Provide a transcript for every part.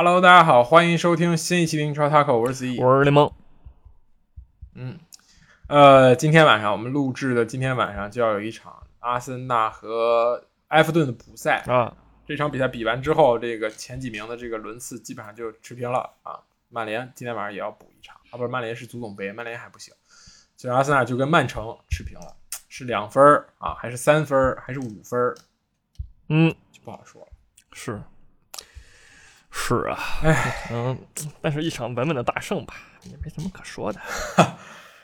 Hello，大家好，欢迎收听新一期的英超 Taco，我是 C，我是雷蒙。嗯，呃，今天晚上我们录制的，今天晚上就要有一场阿森纳和埃弗顿的补赛啊。这场比赛比完之后，这个前几名的这个轮次基本上就持平了啊。曼联今天晚上也要补一场啊，不是曼联是足总杯，曼联还不行，所以阿森纳就跟曼城持平了，是两分啊，还是三分，还是五分？嗯，就不好说了。是，是啊，哎，嗯，但是一场稳稳的大胜吧，也没什么可说的。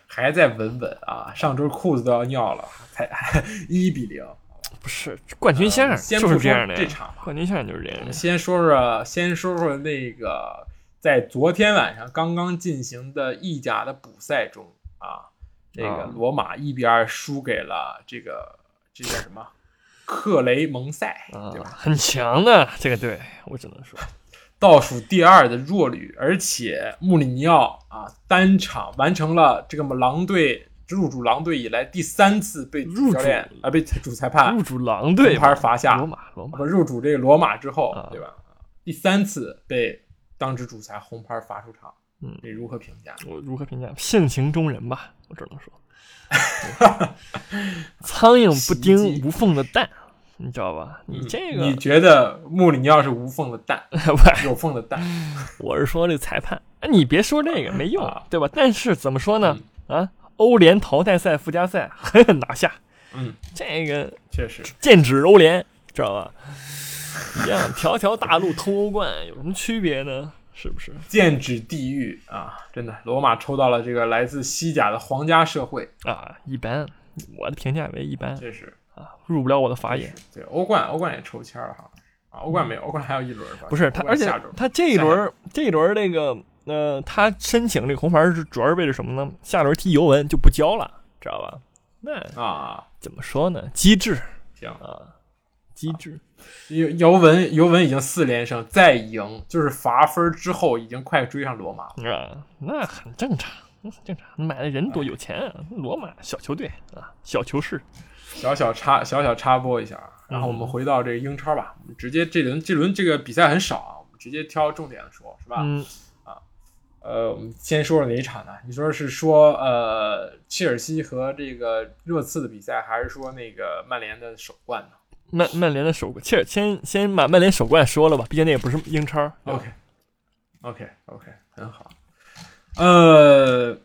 还在稳稳啊，上周裤子都要尿了，才 一比零。不是冠军相就是这样的，这场冠军相就是这样。先说说，先说说那个在昨天晚上刚刚进行的意甲的补赛中啊，这个罗马一比二输给了这个这叫什么克雷蒙塞，对吧？很强的这个队，我只能说倒数第二的弱旅，而且穆里尼奥啊单场完成了这个狼队。入主狼队以来第三次被主教练啊被主裁判入主狼队红牌罚下，罗马罗马不入主这个罗马之后，对吧？第三次被当值主裁红牌罚出场，嗯，你如何评价？我如何评价？性情中人吧，我只能说，苍蝇不叮无缝的蛋，你知道吧？你这个你觉得穆里尼奥是无缝的蛋，有缝的蛋？我是说这裁判，你别说这个没用，对吧？但是怎么说呢？啊？欧联淘汰赛附加赛狠狠拿下，嗯，这个确实剑指欧联，知道吧？一样，条条大路通欧冠，有什么区别呢？是不是？剑指地狱啊！真的，罗马抽到了这个来自西甲的皇家社会啊，一般，我的评价为一般，确实啊，入不了我的法眼。对，欧冠，欧冠也抽签了哈，啊，欧冠没有，欧冠还有一轮吧？不是他，而且他这一轮，这一轮那个。呃他申请这个红牌是主要是为了什么呢？下轮踢尤文就不交了，知道吧？那啊，怎么说呢？机智，行啊，机智。尤尤文尤文已经四连胜，再赢就是罚分之后已经快追上罗马了啊，那很正常，很正常。买的人多有钱啊，罗马小球队啊，小球市。小小插小小插播一下，然后我们回到这个英超吧，我们直接这轮这轮这个比赛很少啊，我们直接挑重点的说，是吧？嗯。啊呃，我们先说说哪一场呢？你说是说呃，切尔西和这个热刺的比赛，还是说那个曼联的首冠呢？曼曼联的首冠，切尔先先把曼联首冠说了吧，毕竟那也不是英超。OK，OK，OK，很好。呃，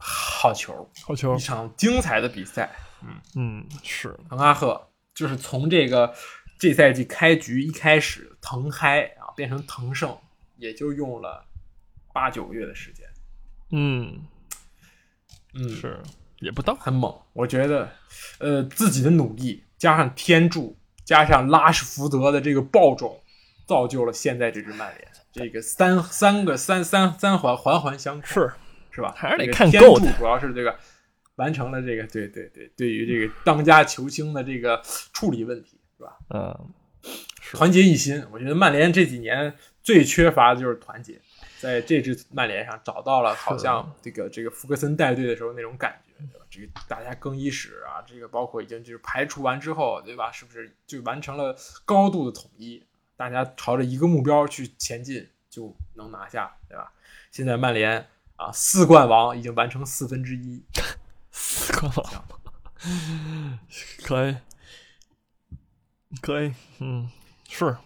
好球，好球，一场精彩的比赛。嗯嗯，是滕哈赫就是从这个这赛季开局一开始腾嗨啊，变成腾胜，也就用了。八九个月的时间，嗯，嗯，是也不到，很猛。我觉得，呃，自己的努力加上天助，加上拉什福德的这个爆种，造就了现在这支曼联。这个三三个三三三环环环相扣，是是吧？还是得看够。主要是这个完成了这个，对对对，对于这个当家球星的这个处理问题，是吧？嗯，团结一心。我觉得曼联这几年最缺乏的就是团结。在这支曼联上找到了好像这个这个福格森带队的时候那种感觉，对吧？这个大家更衣室啊，这个包括已经就是排除完之后，对吧？是不是就完成了高度的统一？大家朝着一个目标去前进，就能拿下，对吧？现在曼联啊，四冠王已经完成四分之一，可以，可以，嗯，是。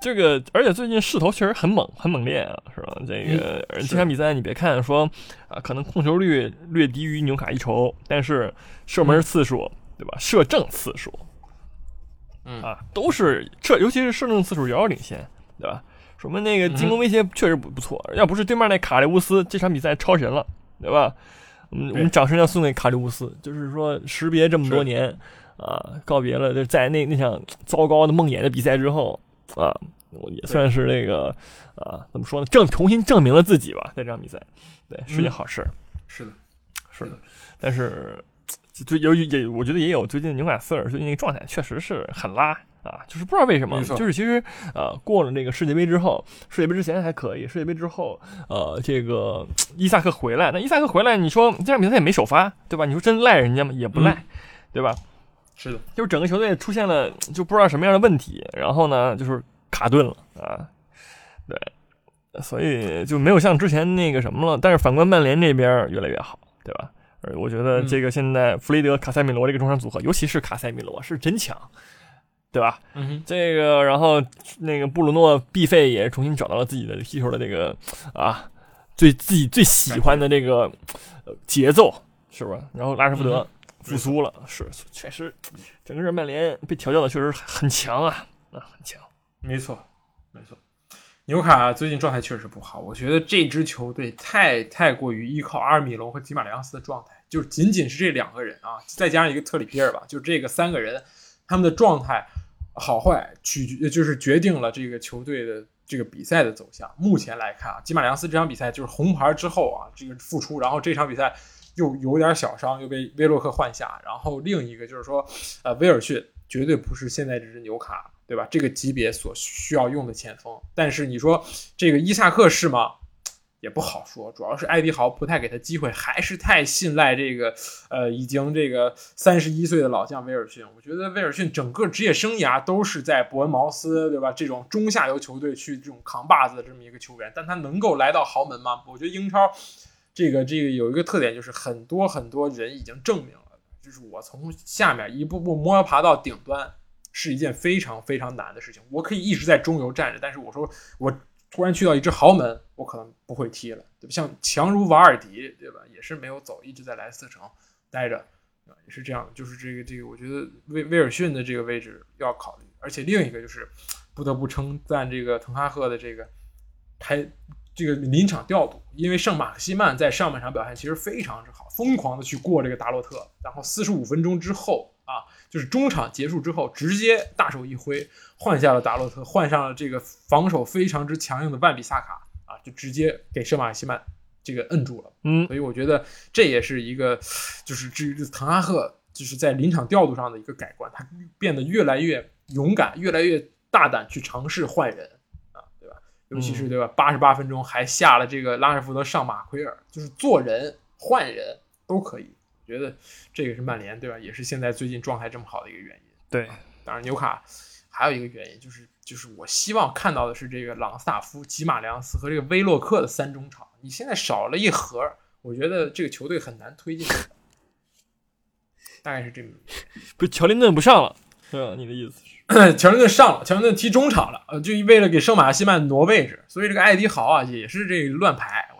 这个，而且最近势头确实很猛，很猛烈啊，是吧？这个这场比赛，你别看说啊，可能控球率略低于纽卡一筹，但是射门次数，对吧？射正次数，嗯啊，都是这，尤其是射正次数遥遥领先，对吧？说明那个进攻威胁确实不不错。要不是对面那卡利乌斯这场比赛超神了，对吧？我们我们掌声要送给卡利乌斯，就是说识别这么多年啊，告别了在那那场糟糕的梦魇的比赛之后。啊，我也算是那个啊，怎么说呢？证重新证明了自己吧，在这场比赛，对，是件好事。是的，是的。但是最由于也，我觉得也有最近纽卡斯尔最近那个状态确实是很拉啊，就是不知道为什么，就是其实呃，过了那个世界杯之后，世界杯之前还可以，世界杯之后，呃，这个伊萨克回来，那伊萨克回来，你说这场比赛也没首发，对吧？你说真赖人家吗？也不赖，对吧？是的，就是整个球队出现了就不知道什么样的问题，然后呢，就是卡顿了啊。对，所以就没有像之前那个什么了。但是反观曼联这边越来越好，对吧？呃，我觉得这个现在弗雷德、卡塞米罗这个中场组合，尤其是卡塞米罗是真强，对吧？嗯这个，然后那个布鲁诺毕费也重新找到了自己的踢球的这个啊，最自己最喜欢的这个呃节奏，是不是？然后拉什福德复苏了，是确实，整个人曼联被调教的确实很强啊，啊，很强。没错，没错。纽卡最近状态确实不好，我觉得这支球队太太过于依靠阿尔米隆和吉马良斯的状态，就是仅仅是这两个人啊，再加上一个特里皮尔吧，就这个三个人，他们的状态好坏取决就是决定了这个球队的这个比赛的走向。目前来看啊，吉马良斯这场比赛就是红牌之后啊，这个复出，然后这场比赛又有点小伤，又被威洛克换下，然后另一个就是说，呃，威尔逊绝对不是现在这支纽卡。对吧？这个级别所需要用的前锋，但是你说这个伊萨克是吗？也不好说，主要是艾迪豪不太给他机会，还是太信赖这个呃已经这个三十一岁的老将威尔逊。我觉得威尔逊整个职业生涯都是在伯恩茅斯，对吧？这种中下游球队去这种扛把子的这么一个球员，但他能够来到豪门吗？我觉得英超这个这个有一个特点，就是很多很多人已经证明了，就是我从下面一步步摸爬到顶端。是一件非常非常难的事情。我可以一直在中游站着，但是我说我突然去到一支豪门，我可能不会踢了，对吧？像强如瓦尔迪，对吧？也是没有走，一直在莱斯特城待着，啊，也是这样。就是这个这个，我觉得威威尔逊的这个位置要考虑。而且另一个就是不得不称赞这个滕哈赫的这个开这个临场调度，因为圣马克西曼在上半场表现其实非常之好，疯狂的去过这个达洛特，然后四十五分钟之后。啊，就是中场结束之后，直接大手一挥，换下了达洛特，换上了这个防守非常之强硬的万比萨卡啊，就直接给圣马西曼这个摁住了。嗯，所以我觉得这也是一个，就是至于滕哈赫就是在临场调度上的一个改观，他变得越来越勇敢，越来越大胆去尝试换人啊，对吧？尤其是对吧？八十八分钟还下了这个拉什福德上马奎尔，就是做人换人都可以。觉得这个是曼联对吧？也是现在最近状态这么好的一个原因。对，当然纽卡还有一个原因就是，就是我希望看到的是这个朗斯塔夫、吉马良斯和这个威洛克的三中场。你现在少了一盒，我觉得这个球队很难推进。大概是这么。不是乔林顿不上了，是吧？你的意思是？乔林顿上了，乔林顿踢中场了，呃，就为了给圣马西曼挪位置，所以这个艾迪豪啊也是这个乱排。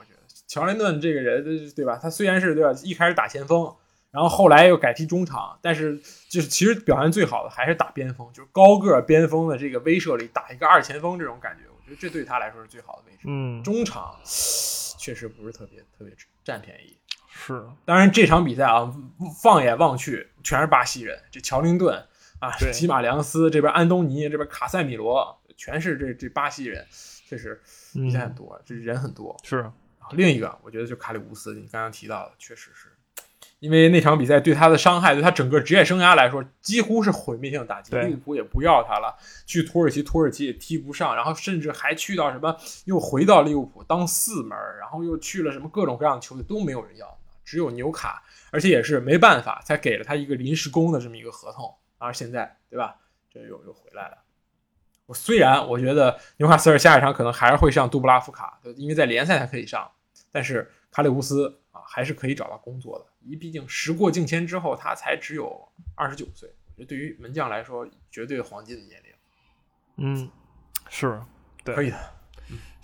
乔林顿这个人，对吧？他虽然是对吧，一开始打前锋，然后后来又改踢中场，但是就是其实表现最好的还是打边锋，就是高个边锋的这个威慑力，打一个二前锋这种感觉，我觉得这对他来说是最好的位置。嗯，中场确实不是特别特别占便宜。是，当然这场比赛啊，放眼望去全是巴西人，这乔林顿啊，吉马良斯这边，安东尼这边，卡塞米罗，全是这这巴西人，确实比赛很多，这人很多。是。另一个，我觉得就卡里乌斯，你刚刚提到的，确实是因为那场比赛对他的伤害，对他整个职业生涯来说，几乎是毁灭性打击。利物浦也不要他了，去土耳其，土耳其也踢不上，然后甚至还去到什么，又回到利物浦当四门，然后又去了什么各种各样的球队，都没有人要，只有纽卡，而且也是没办法才给了他一个临时工的这么一个合同，而现在，对吧？这又又回来了。我虽然我觉得纽卡斯尔下一场可能还是会上杜布拉夫卡，因为在联赛他可以上。但是卡里乌斯啊，还是可以找到工作的。因为毕竟时过境迁之后，他才只有二十九岁。我觉得对于门将来说，绝对黄金的年龄。嗯，是，对，可以的，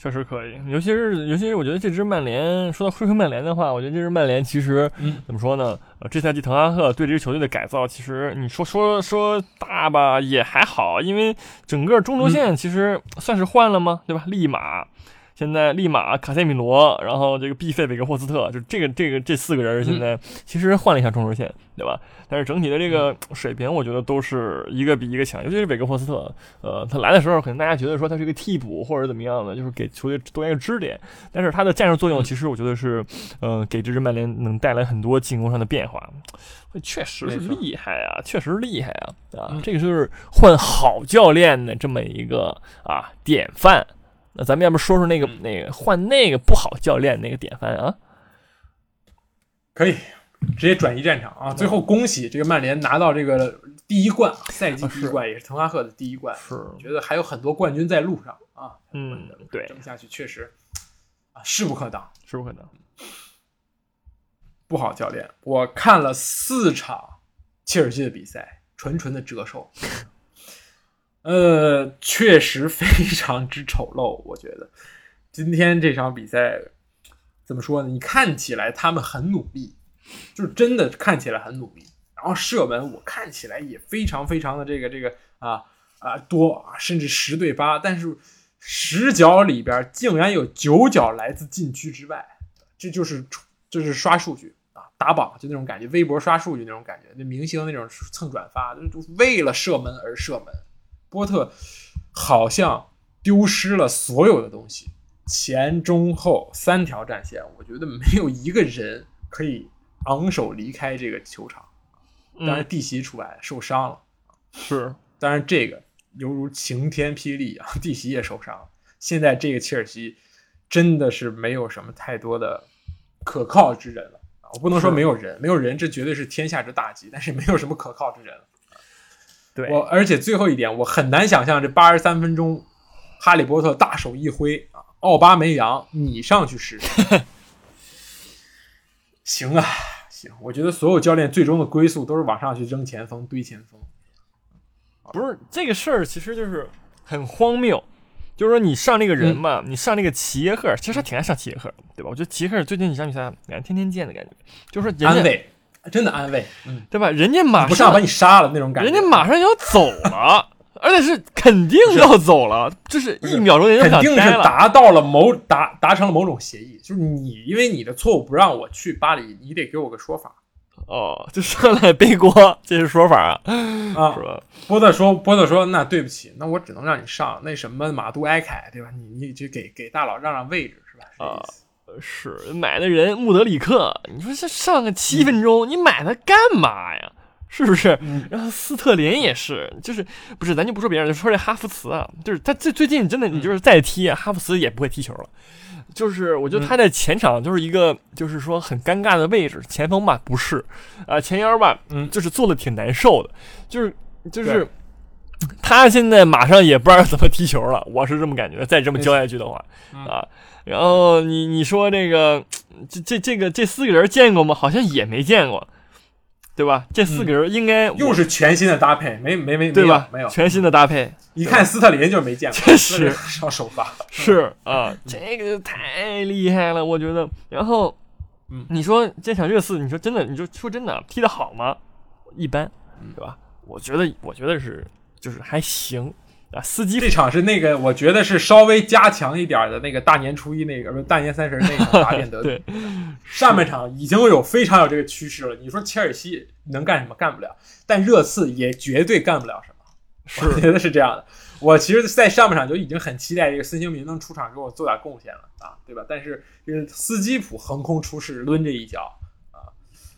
确实可以。尤其是，尤其是，我觉得这支曼联，说到说回曼联的话，我觉得这支曼联其实怎么说呢？呃，这赛季滕哈赫对这支球队的改造，其实你说说说大吧，也还好，因为整个中轴线其实算是换了吗？对吧？立马。现在利马、卡塞米罗，然后这个毕费韦格霍斯特，就这个这个这四个人，现在其实换了一下中轴线，对吧？但是整体的这个水平，我觉得都是一个比一个强。尤其是韦格霍斯特，呃，他来的时候，可能大家觉得说他是一个替补或者怎么样的，就是给球队多一个支点。但是他的战术作用，其实我觉得是，呃，给这支曼联能带来很多进攻上的变化。确实是厉害啊，确实厉害啊！啊，这个就是换好教练的这么一个啊典范。那咱们要不说说那个那个换那个不好教练那个典范啊？可以直接转移战场啊！最后恭喜这个曼联拿到这个第一冠，赛季第一冠也是滕哈赫的第一冠。是，觉得还有很多冠军在路上啊！啊，嗯，对，这么下去确实啊势不可挡，势不可挡。不好，教练，我看了四场切尔西的比赛，纯纯的折寿。呃，确实非常之丑陋，我觉得今天这场比赛怎么说呢？你看起来他们很努力，就是真的看起来很努力，然后射门我看起来也非常非常的这个这个啊啊多啊，甚至十对八，但是十脚里边竟然有九脚来自禁区之外，这就是就是刷数据啊。打榜就那种感觉，微博刷数据那种感觉，那明星那种蹭转发，就为了射门而射门。波特好像丢失了所有的东西，前中后三条战线，我觉得没有一个人可以昂首离开这个球场。当然，蒂席除外，受伤了。是，当然这个犹如晴天霹雳啊，蒂席也受伤了。现在这个切尔西真的是没有什么太多的可靠之人了。我不能说没有人，没有人，这绝对是天下之大吉。但是没有什么可靠之人。对我，而且最后一点，我很难想象这八十三分钟，哈利波特大手一挥啊，奥巴梅扬你上去试试。行啊，行，我觉得所有教练最终的归宿都是往上去扔前锋、堆前锋。不是这个事儿，其实就是很荒谬。就是说，你上那个人吧，你上那个齐耶赫，其实他挺爱上齐耶赫，对吧？我觉得齐耶赫最近几场比赛，感觉天天见的感觉，就是说安慰，真的安慰，嗯，对吧？人家马上不上把你杀了那种感觉，人家马上要走了，而且是肯定要走了，就是一秒钟人家肯定是达到了某达达成了某种协议，就是你因为你的错误不让我去巴黎，你得给我个说法。哦，就上来背锅，这是说法啊，啊，是吧？波特说，波特说，那对不起，那我只能让你上那什么马杜埃凯，对吧？你你就给给大佬让让位置，是吧？啊，是买的人穆德里克，你说这上个七分钟，你买他干嘛呀？是不是？然后斯特林也是，就是不是？咱就不说别人，就说这哈弗茨啊，就是他最最近真的，你就是再踢哈弗茨也不会踢球了。就是我觉得他在前场就是一个，就是说很尴尬的位置，前锋吧不是，啊前腰吧，嗯，就是做的挺难受的，就是就是 他现在马上也不知道怎么踢球了，我是这么感觉，再这么教下去的话，啊，然后你你说这个这这这个这四个人见过吗？好像也没见过。对吧？这四个人应该又是全新的搭配，没没没对吧？没有全新的搭配。一看斯特林就没见过，确实上首发 是 啊，这个太厉害了，我觉得。然后，嗯，你说这场热刺，你说真的，你说说真的踢得好吗？一般，对吧？我觉得，我觉得是就是还行。啊，司机这场是那个，我觉得是稍微加强一点的那个大年初一那个，不是大年三十那场打变德。对，上半场已经有非常有这个趋势了。你说切尔西能干什么？干不了。但热刺也绝对干不了什么。我觉得是这样的。我其实，在上半场就已经很期待这个孙兴民能出场给我做点贡献了啊，对吧？但是就是斯基普横空出世，抡这一脚啊，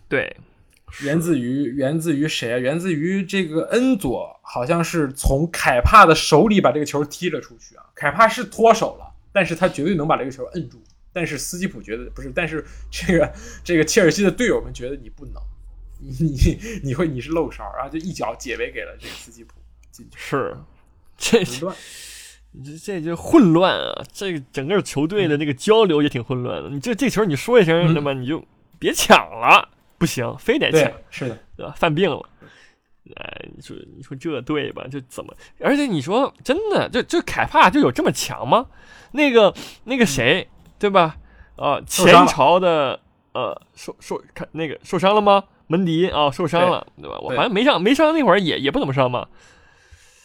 对。源自于源自于谁啊？源自于这个恩佐，好像是从凯帕的手里把这个球踢了出去啊。凯帕是脱手了，但是他绝对能把这个球摁住。但是斯基普觉得不是，但是这个这个切尔西的队友们觉得你不能，你你你会你是漏勺，然后就一脚解围给了这个斯基普进去。是，这乱，这这就混乱啊！这个整个球队的那个交流也挺混乱的。你这这球你说一声，那么你就别抢了。不行，非得抢，是的，对吧？犯病了，哎，你说你说这对吧？就怎么？而且你说真的，就就凯帕就有这么强吗？那个那个谁，对吧？啊，前朝的呃受受看那个受伤了吗？门迪啊受伤了，对吧？我好像没上没伤那会儿也也不怎么伤嘛。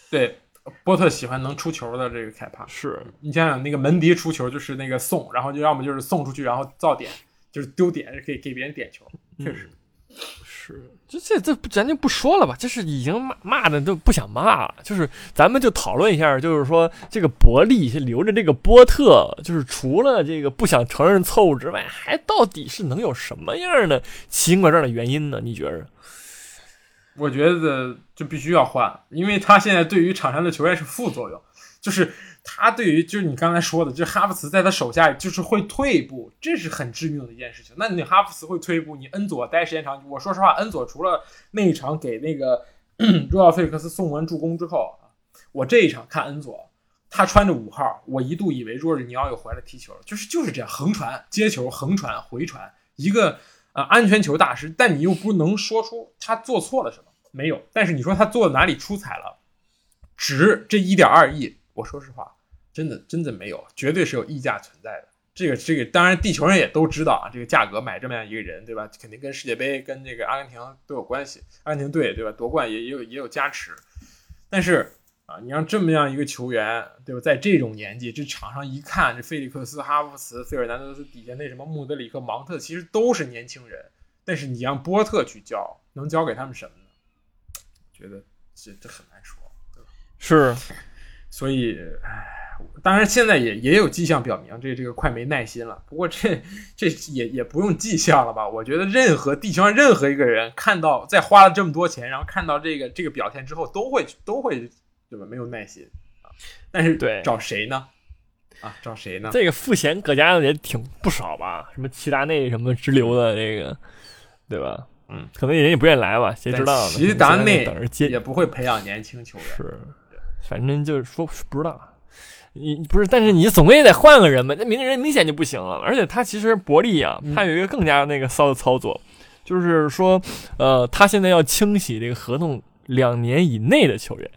对，波特喜欢能出球的这个凯帕，是你想想那个门迪出球就是那个送，然后就要么就是送出去，然后造点。就是丢点，给给别人点球，确实是。这这这，咱就不说了吧。这是已经骂骂的都不想骂了。就是咱们就讨论一下，就是说这个伯利留着这个波特，就是除了这个不想承认错误之外，还到底是能有什么样的奇形怪状的原因呢？你觉着？我觉得就必须要换，因为他现在对于场上的球员是副作用，就是。他对于就是你刚才说的，就是哈弗茨在他手下就是会退步，这是很致命的一件事情。那你哈弗茨会退步，你恩佐待时间长，我说实话，恩佐除了那一场给那个若奥费克斯送完助攻之后啊，我这一场看恩佐他穿着五号，我一度以为若日尼奥又回来踢球，就是就是这样横传、接球、横传、回传，一个呃安全球大师。但你又不能说出他做错了什么，没有。但是你说他做哪里出彩了？值这一点二亿，我说实话，真的真的没有，绝对是有溢价存在的。这个这个，当然地球人也都知道啊，这个价格买这么样一个人，对吧？肯定跟世界杯、跟这个阿根廷都有关系，阿根廷队对吧？夺冠也也有也有加持，但是。啊，你让这么样一个球员，对吧？在这种年纪，这场上一看，这菲利克斯、哈弗茨、费尔南德斯底下那什么穆德里克、芒特，其实都是年轻人。但是你让波特去教，能教给他们什么呢？觉得这这很难说，对吧？是，所以，唉，当然现在也也有迹象表明，这这个快没耐心了。不过这这也也不用迹象了吧？我觉得任何地球上任何一个人看到在花了这么多钱，然后看到这个这个表现之后，都会都会。对吧？没有耐心啊，但是对找谁呢？啊，找谁呢？这个付钱搁家的也挺不少吧？什么齐达内什么直流的这个，对吧？嗯，可能人也不愿意来吧？谁知道？齐达内也不会培养年轻球员，是，反正就是说不知道。你不是，但是你总归得换个人吧？那名人明显就不行了。而且他其实伯利啊，他有一个更加那个骚的操作，就是说，呃，他现在要清洗这个合同两年以内的球员。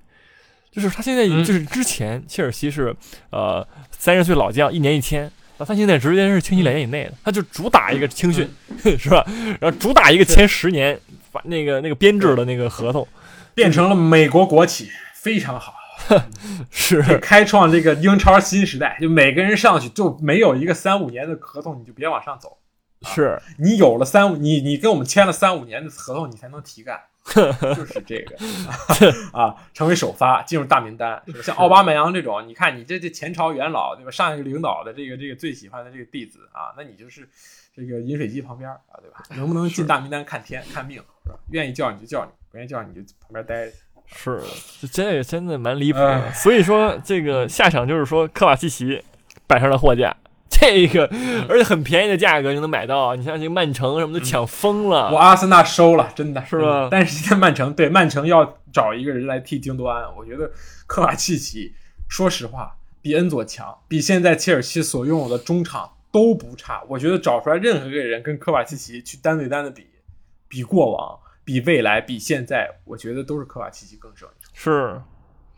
就是他现在就是之前切尔西是呃三十岁老将一年一签，那他现在直接是清洗两年以内的，他就主打一个青训，是吧？然后主打一个签十年，把那个那个编制的那个合同，变成了美国国企，非常好，是开创这个英超新时代。就每个人上去就没有一个三五年的合同，你就别往上走。是你有了三五，你你跟我们签了三五年的合同，你才能提干。就是这个 啊，成为首发进入大名单，像奥巴马扬这种，你看你这这前朝元老对吧？上一个领导的这个这个最喜欢的这个弟子啊，那你就是这个饮水机旁边啊，对吧？能不能进大名单看天看命是吧？愿意叫你就叫你，不愿意叫你就旁边待着。是，这也真的蛮离谱的。所以说这个下场就是说，科瓦契奇摆上了货架。这个，而且很便宜的价格就能买到。你像这个曼城什么的抢疯了，我阿森纳收了，真的是吧？但是现在曼城对曼城要找一个人来替京多安，我觉得科瓦契奇，说实话比恩佐强，比现在切尔西所拥有的中场都不差。我觉得找出来任何一个人跟科瓦契奇去单对单的比，比过往、比未来、比现在，我觉得都是科瓦契奇更胜一筹。是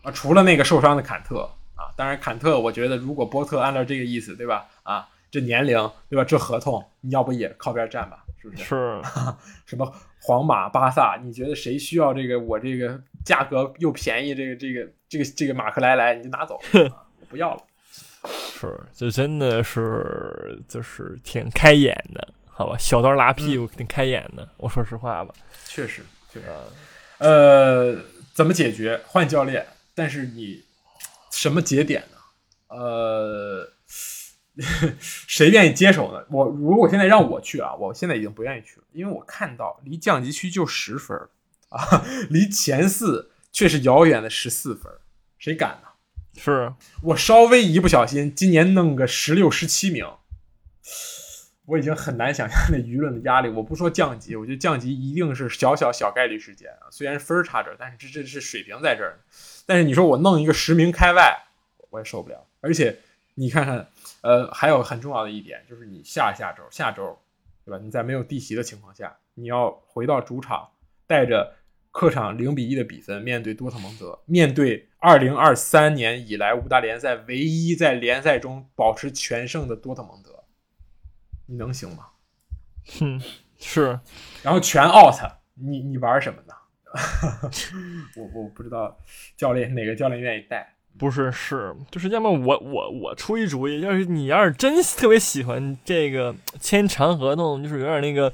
啊，除了那个受伤的坎特啊。当然，坎特，我觉得如果波特按照这个意思，对吧？啊，这年龄，对吧？这合同，你要不也靠边站吧？是不是？是。什么皇马、巴萨？你觉得谁需要这个？我这个价格又便宜，这个、这个、这个、这个马克莱莱，你就拿走，不要了。是，这真的是就是挺开眼的，好吧？小刀拉屁股，挺开眼的。我说实话吧，确实，确实。呃，怎么解决？换教练，但是你。什么节点呢？呃，谁愿意接手呢？我如果现在让我去啊，我现在已经不愿意去了，因为我看到离降级区就十分啊，离前四却是遥远的十四分，谁敢呢？是我稍微一不小心，今年弄个十六、十七名，我已经很难想象那舆论的压力。我不说降级，我觉得降级一定是小小小概率事件啊，虽然分差这，但是这这是水平在这儿。但是你说我弄一个十名开外，我也受不了。而且你看看，呃，还有很重要的一点就是你下下周、下周，对吧？你在没有弟媳的情况下，你要回到主场，带着客场零比一的比分面对多特蒙德，面对二零二三年以来五大联赛唯一在联赛中保持全胜的多特蒙德，你能行吗？哼，是。然后全 out，你你玩什么呢？我我不知道教练哪个教练愿意带，不是是就是要么我我我出一主意，要是你要是真特别喜欢这个签长合同，就是有点那个，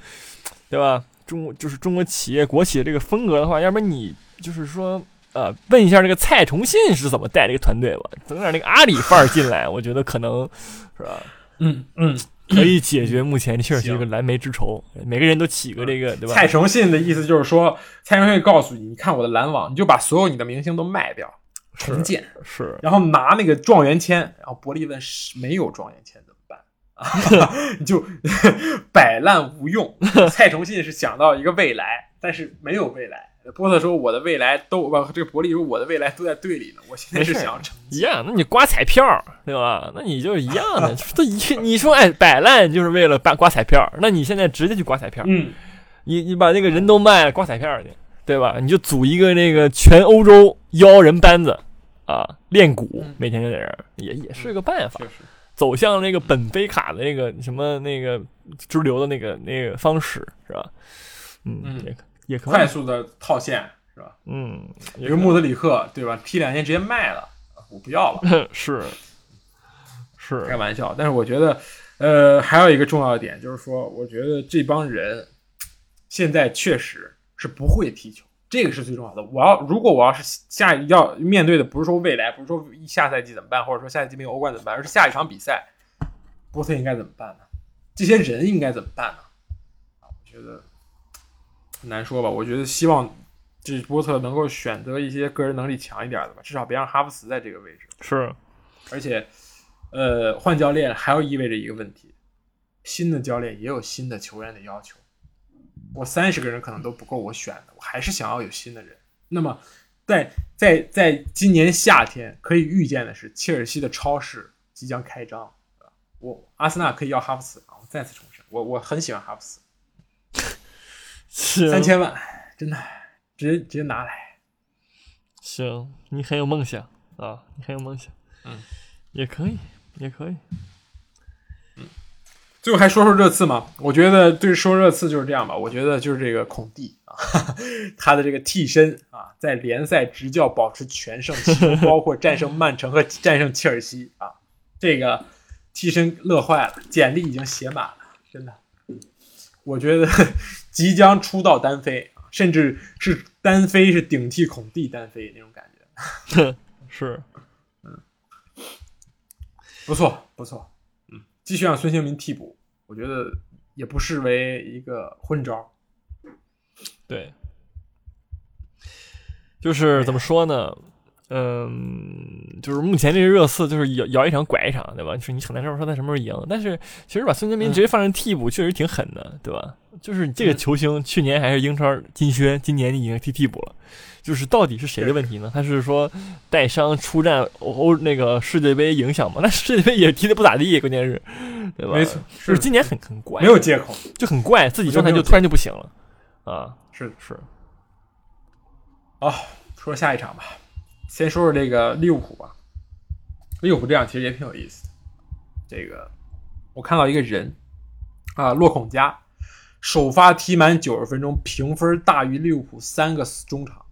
对吧？中国就是中国企业国企的这个风格的话，要不然你就是说呃问一下这个蔡崇信是怎么带这个团队吧，整点那个阿里范儿进来，我觉得可能是吧？嗯嗯。可以解决目前切尔西这个蓝莓之仇，每个人都起个这个，对吧？蔡崇信的意思就是说，蔡崇信告诉你，你看我的篮网，你就把所有你的明星都卖掉，重建是，然后拿那个状元签。然后伯利问，没有状元签怎么办？你 就 摆烂无用。蔡崇信是想到一个未来，但是没有未来，波特说我的未来都不，这个伯利说我的未来都在队里呢。我现在是想成一样，那你刮彩票对吧？那你就一样的，都一你说哎摆烂就是为了办刮彩票，那你现在直接去刮彩票，嗯，你你把那个人都卖了刮彩票去，对吧？你就组一个那个全欧洲妖人班子啊，练鼓嗯，每天就在这儿，也也是个办法。走向那个本菲卡的那个什么那个支流的那个那个方式是吧？嗯，也可以快，速的套现是吧？嗯，一个穆德里克对吧踢两年直接卖了，我不要了，是是开，玩笑。但是我觉得，呃，还有一个重要的点就是说，我觉得这帮人现在确实是不会踢球，这个是最重要的。我要如果我要是下要面对的不是说未来，不是说下赛季怎么办，或者说下赛季没有欧冠怎么办，而是下一场比赛，波特应该怎么办呢？这些人应该怎么办呢？啊，我觉得很难说吧。我觉得希望这波特能够选择一些个人能力强一点的吧，至少别让哈弗茨在这个位置。是而且，呃，换教练还要意味着一个问题，新的教练也有新的球员的要求。我三十个人可能都不够我选的，我还是想要有新的人。那么在，在在今年夏天可以预见的是，切尔西的超市即将开张。我阿森纳可以要哈弗茨啊！我再次重申，我我很喜欢哈弗茨，是三千万，真的直接直接拿来。行，你很有梦想啊，你很有梦想，嗯，也可以，也可以，嗯最后还说说热刺嘛？我觉得对说热刺就是这样吧。我觉得就是这个孔蒂啊，他的这个替身啊，在联赛执教保持全胜，其中包括战胜曼城和战胜切尔西啊。这个替身乐坏了，简历已经写满了，真的。我觉得即将出道单飞，甚至是单飞是顶替孔蒂单飞那种感觉，是嗯不错不错。嗯，继续让孙兴民替补，我觉得也不失为一个昏招。对，就是怎么说呢？嗯，就是目前这个热刺就是摇摇一场拐一场，对吧？就是你很难说说他什么时候赢，但是其实把孙兴民直接放成替补确实挺狠的，对吧？就是这个球星去年还是英超金靴，今年已经踢替补了，就是到底是谁的问题呢？他是说带伤出战欧欧那个世界杯影响吗？那世界杯也踢的不咋地，关键是，对吧？没错，就是是今年很很怪，没有借口。就很怪，自己状态就突然就不行了啊！是的是，哦，说下一场吧，先说说这个利物浦吧。利物浦这样其实也挺有意思的。这个我看到一个人啊，洛孔加首发踢满九十分钟，评分大于利物浦三个中场，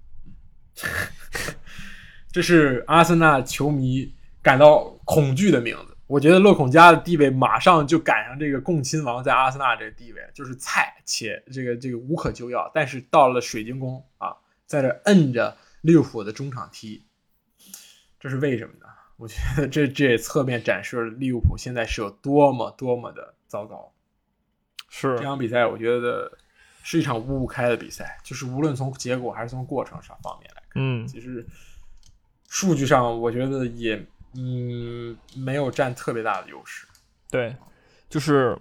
这是阿森纳球迷感到恐惧的名字。我觉得洛孔加的地位马上就赶上这个共亲王在阿森纳这个地位，就是菜且这个这个无可救药。但是到了水晶宫啊，在这摁着利物浦的中场踢，这是为什么呢？我觉得这这也侧面展示了利物浦现在是有多么多么的糟糕。是这场比赛我觉得是一场五五开的比赛，就是无论从结果还是从过程上方面来看，嗯，其实数据上我觉得也嗯没有占特别大的优势。对，就是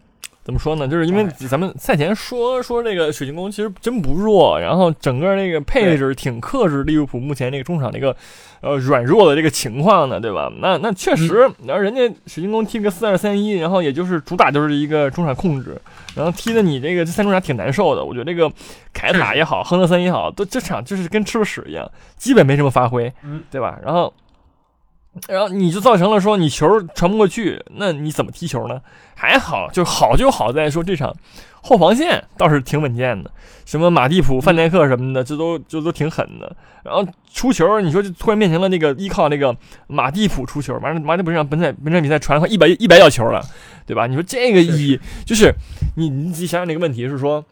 怎么说呢？就是因为哎咱们赛前说说这个水晶宫其实真不弱，然后整个那个配置挺克制利物浦目前这个中场这个呃软弱的这个情况的，对吧？那那确实，然后人家水晶宫踢个四二三一，然后也就是主打就是一个中场控制，然后踢的你这个这三中场挺难受的。我觉得这个凯塔也好，亨德森也好，都这场就是跟吃了屎一样，基本没什么发挥，嗯，对吧？然后。然后你就造成了说你球传不过去，那你怎么踢球呢？还好，就好就好在说这场后防线倒是挺稳健的，什么马蒂普、范戴克什么的，这都这都挺狠的。然后出球，你说就突然变成了那个依靠那个马蒂普出球，完了马蒂普让本赛本场比赛传快一百一百脚球了，对吧？你说这个以就是你你自己想想那个问题是说。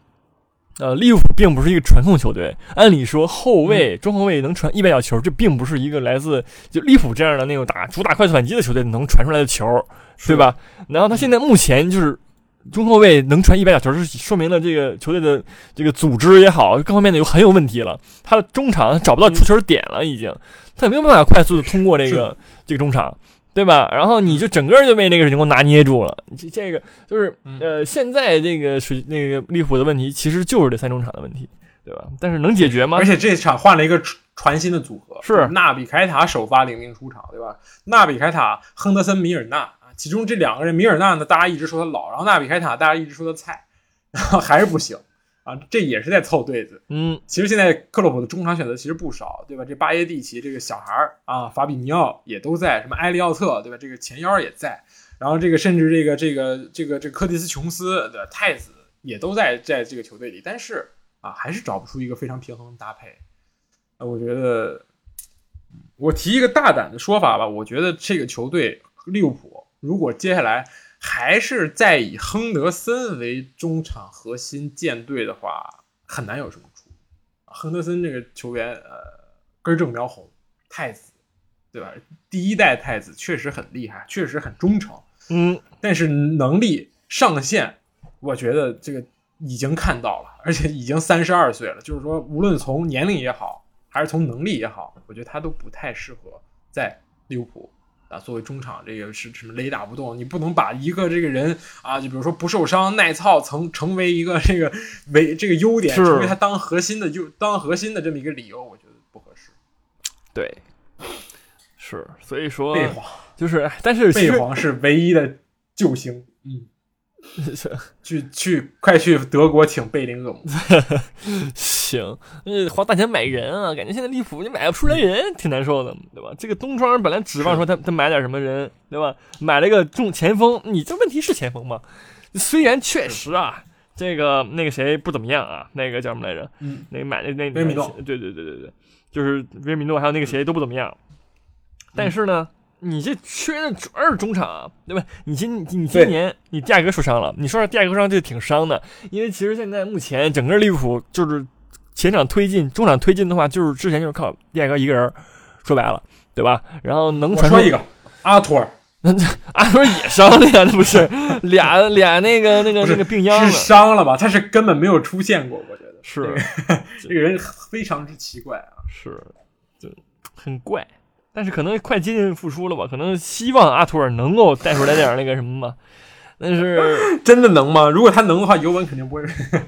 呃，利物浦并不是一个传控球队，按理说后卫、中后卫能传一百脚球，这并不是一个来自就利物浦这样的那种打主打快速反击的球队能传出来的球，对吧？然后他现在目前就是中后卫能传一百脚球，是说明了这个球队的这个组织也好，各方面的有很有问题了。他的中场找不到出球点了，已经他没有办法快速的通过这个这个中场。对吧？然后你就整个就被那个水晶宫拿捏住了。这这个就是呃，现在这个水那个利物浦的问题，其实就是这三中场的问题。对吧？但是能解决吗？而且这场换了一个传传新的组合，是纳比凯塔首发领兵出场，对吧？纳比凯塔、亨德森、米尔纳啊，其中这两个人，米尔纳呢，大家一直说他老，然后纳比凯塔大家一直说他菜，然 后还是不行啊，这也是在凑对子。嗯，其实现在克洛普的中场选择其实不少，对吧？这巴耶蒂奇这个小孩儿啊，法比尼奥也都在，什么埃利奥特，对吧？这个前腰也在，然后这个甚至这个这个这个这个科蒂斯琼斯，对吧？太子也都在在这个球队里，但是啊，还是找不出一个非常平衡的搭配。呃，我觉得，我提一个大胆的说法吧，我觉得这个球队利物浦如果接下来还是再以亨德森为中场核心建队的话，很难有什么出。亨德森这个球员，呃，根正苗红，太子，对吧？第一代太子确实很厉害，确实很忠诚，嗯，但是能力上限，我觉得这个已经看到了，而且已经三十二岁了。就是说，无论从年龄也好，还是从能力也好，我觉得他都不太适合在利物浦啊作为中场。这个是什么雷打不动？你不能把一个这个人啊，就比如说不受伤、耐操，成成为一个这个为这个优点，成为他当核心的就当核心的这么一个理由，我觉得不合适。对，是，所以说就是，哎但是其实贝皇是唯一的救星。嗯，去 去，快去德国请贝林厄姆。行，呃，花大钱买人啊，感觉现在利物浦你买不出来人，挺难受的，对吧？这个东窗本来指望说他他买点什么人，对吧？买了一个中前锋，你这问题是前锋吗？虽然确实啊，这个那个谁不怎么样啊，那个叫什么来着？嗯，那个买的那维米诺对对对对对，就是维米诺还有那个谁都不怎么样，但是呢。你这缺的主要是中场啊，对吧？你今你今年你第二个受伤了，你说说第二个受伤就挺伤的，因为其实现在目前整个利物浦就是前场推进、中场推进的话，就是之前就是靠第二个一个人，说白了，对吧？然后能传一个阿托尔，那阿托尔也伤了呀，那不是俩俩那个那个那个病秧是，伤了吧？他是根本没有出现过，我觉得是这个 人非常之奇怪啊。是，就很怪。但是可能快接近复出了吧？可能希望阿图尔能够带出来点那个什么嘛。但是真的能吗？如果他能的话，尤文肯定不会。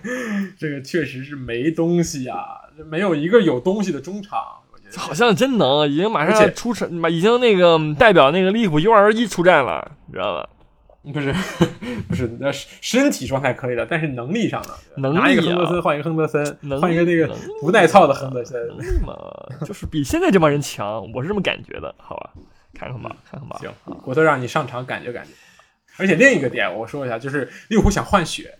这个确实是没东西啊，没有一个有东西的中场，我觉得好像真能，已经马上要出场，已经那个代表那个利物浦 U 二一出战了，你知道吧？不是 不是，那身体状态可以的，但是能力上呢，能力啊拿一个亨德森换一个亨德森，能换一个那个不耐操的亨德森。能力嘛，就是比现在这帮人强，我是这么感觉的，好吧？看看吧，看看吧。行，我都让你上场感觉感觉。而且另一个点我说一下，就是利物浦想换血，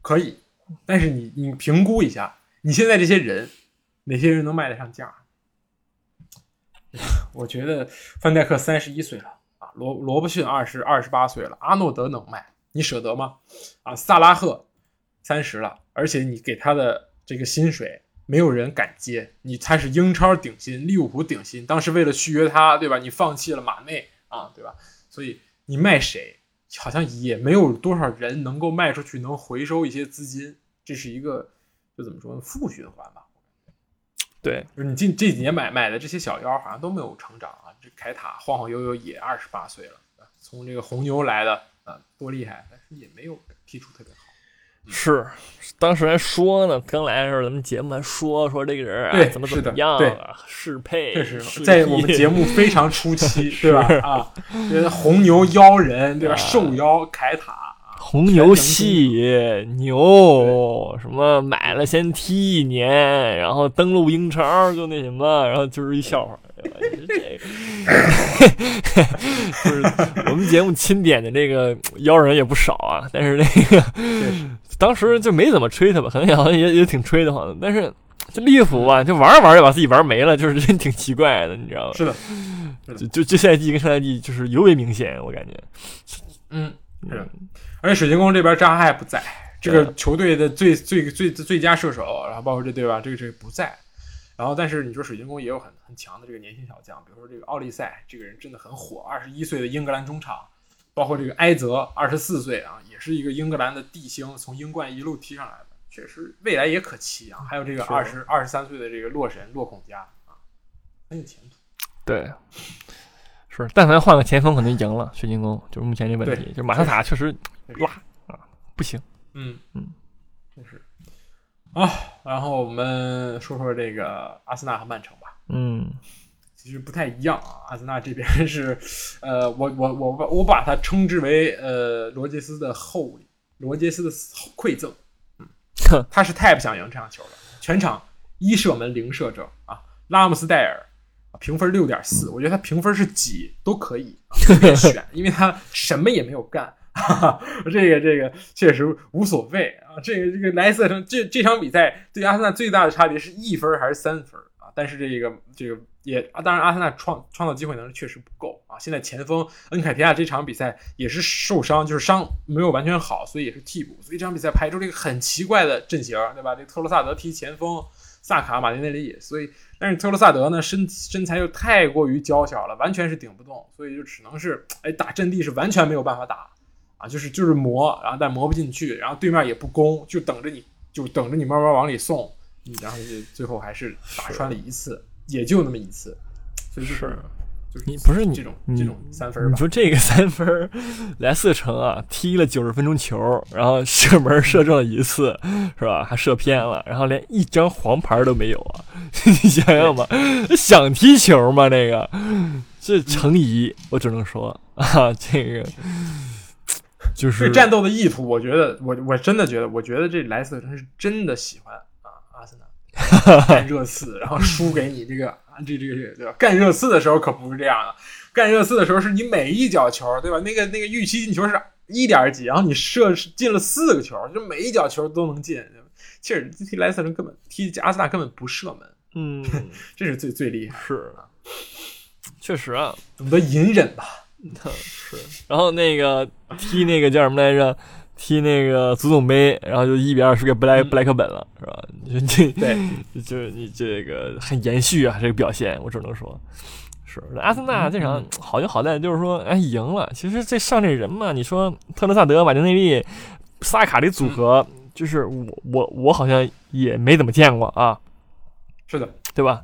可以，但是你你评估一下，你现在这些人，哪些人能卖得上价？我觉得范戴克三十一岁了啊，罗罗伯逊二十二十八岁了，阿诺德能卖，你舍得吗？啊，萨拉赫三十了，而且你给他的这个薪水，没有人敢接，你他是英超顶薪，利物浦顶薪，当时为了续约他，对吧？你放弃了马内啊，对吧？所以你卖谁，好像也没有多少人能够卖出去，能回收一些资金，这是一个就怎么说呢，负循环吧。对，就是你近这几年买买的这些小妖，好像都没有成长啊。这凯塔晃晃悠悠也二十八岁了，从这个红牛来的，啊，多厉害，但是也没有踢出特别好。是，当时还说呢，刚来的时候咱们节目还说说这个人啊对怎么怎么样对啊，适配，这是适在我们节目非常初期，对吧？啊，这红牛妖人，对吧？啊兽妖凯塔，红牛系牛什么买了先踢一年，然后登陆英超就那什么，然后就是一笑话。就是我们节目钦点的这个妖人也不少啊，但是那个 当时就没怎么吹他吧，可能好像也也挺吹的慌的。但是这利物浦吧，就玩着玩着就把自己玩没了，就是真挺奇怪的，你知道吗？是的，就就这赛季跟上赛季就是尤为明显，我感觉。嗯，是的。而且水晶宫这边扎哈也不在，这个球队的最最最最佳射手，然后包括这对吧？这个这个不在。然后，但是你说水晶宫也有很很强的这个年轻小将，比如说这个奥利赛，这个人真的很火，二十一岁的英格兰中场，包括这个埃泽，二十四岁啊，也是一个英格兰的地星，从英冠一路踢上来的，确实未来也可期啊。还有这个是二十二十三岁的这个洛神洛孔加啊，很有前途。对，是，但凡换个前锋，可能赢了水晶宫，就是目前这问题，就是马萨塔确实确实拉啊不行。嗯嗯，就是啊，然后我们说说这个阿森纳和曼城吧。嗯，其实不太一样啊。阿森纳这边是，呃，我我我我把它称之为呃罗杰斯的厚礼，罗杰斯的馈赠。嗯，他是太不想赢这场球了，全场一射门零射正啊。拉姆斯戴尔评分六点四，我觉得他评分是几都可以随便选，因为他什么也没有干。哈哈，这个这个确实无所谓啊。这个这个莱斯特城这这场比赛对阿森纳最大的差别是一分还是三分啊？但是这个这个也当然阿森纳创创造机会能力确实不够啊。现在前锋恩凯提亚这场比赛也是受伤，就是伤没有完全好，所以也是替补。所以这场比赛排出了一个很奇怪的阵型，对吧？这特罗萨德踢前锋，萨卡、马丁内利。所以但是特罗萨德呢身身材又太过于娇小了，完全是顶不动，所以就只能是哎打阵地是完全没有办法打。啊，就是就是磨，然后但磨不进去，然后对面也不攻，就等着你，就等着你慢慢往里送，然后就最后还是打穿了一次，也就那么一次，所以就是就是你不是你这种这种三分吧？你说这个三分，莱斯特城啊，踢了九十分钟球，然后射门射中了一次，是吧？还射偏了，然后连一张黄牌都没有啊！你想想吧，想踢球吗？那个这成疑，我只能说啊，这个。就是战斗的意图，我觉得我我真的觉得，我觉得这莱斯特城是真的喜欢啊阿森纳 干热刺，然后输给你这个这这个对吧？干热刺的时候可不是这样的，干热刺的时候是你每一脚球对吧？那个那个预期进球是一点几，然后你射进了四个球，就每一脚球都能进。其实踢莱斯特城根本踢阿森纳根本不射门，嗯，这是最最厉害是啊，确实啊，懂得隐忍吧。是，然后那个踢那个叫什么来着？踢那个足总杯，然后就一比二输给布莱布莱克本了，是吧？就 这，对，就是你这个很延续啊，这个表现，我只能说，是阿森纳这场好就好在就是说，哎，赢了。其实这上这人嘛，你说特伦萨德、马丁内利、萨卡的组合，就是我我我好像也没怎么见过啊。是的。对吧？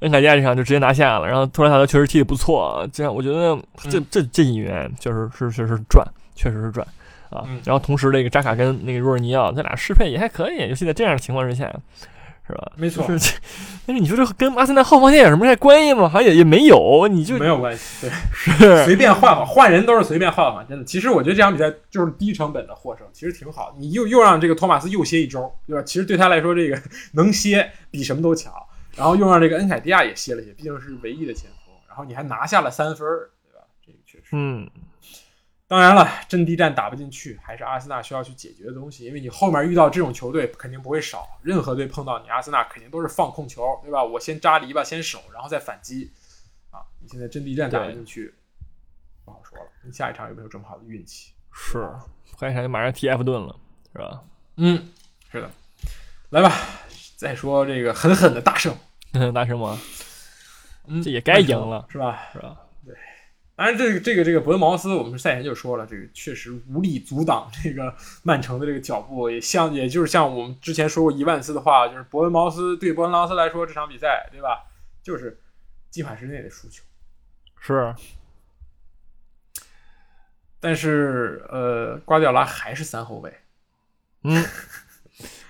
恩凯加这场就直接拿下了，然后托雷萨德确实踢得不错，这样我觉得这这这引援就是是是是赚，确实是赚啊。然后同时那个扎卡跟那个若尔尼奥，他俩适配也还可以，尤其在这样的情况之下，是吧？没错。但是你说这跟阿森纳后防线有什么关系吗？好像也也没有，你就没有关系。对，是随便换换，换人都是随便换换，真的。其实我觉得这场比赛就是低成本的获胜，其实挺好。你又又让这个托马斯又歇一周，对吧？其实对他来说，这个 能歇比什么都强。然后又让这个恩凯迪亚也歇了歇，毕竟是唯一的前锋。然后你还拿下了三分，对吧？这个确实。嗯。当然了，阵地战打不进去，还是阿森纳需要去解决的东西。因为你后面遇到这种球队肯定不会少，任何队碰到你，阿森纳肯定都是放控球，对吧？我先扎篱笆，先守，然后再反击。啊，你现在阵地战打不进去，不好说了。你下一场有没有这么好的运气？是，下一场就马上踢埃弗顿了，是吧？嗯，是的。来吧，再说这个狠狠的大胜。大胜吗？嗯，这也该赢了，是吧？是吧？对。当然，这个这个这个伯恩茅斯，我们赛前就说了，这个确实无力阻挡这个曼城的这个脚步。也像，也就是像我们之前说过一万次的话，就是伯恩茅斯对伯恩茅斯来说，这场比赛，对吧？就是计划之内的输球。是。但是，呃，瓜迪奥拉还是三后卫。嗯。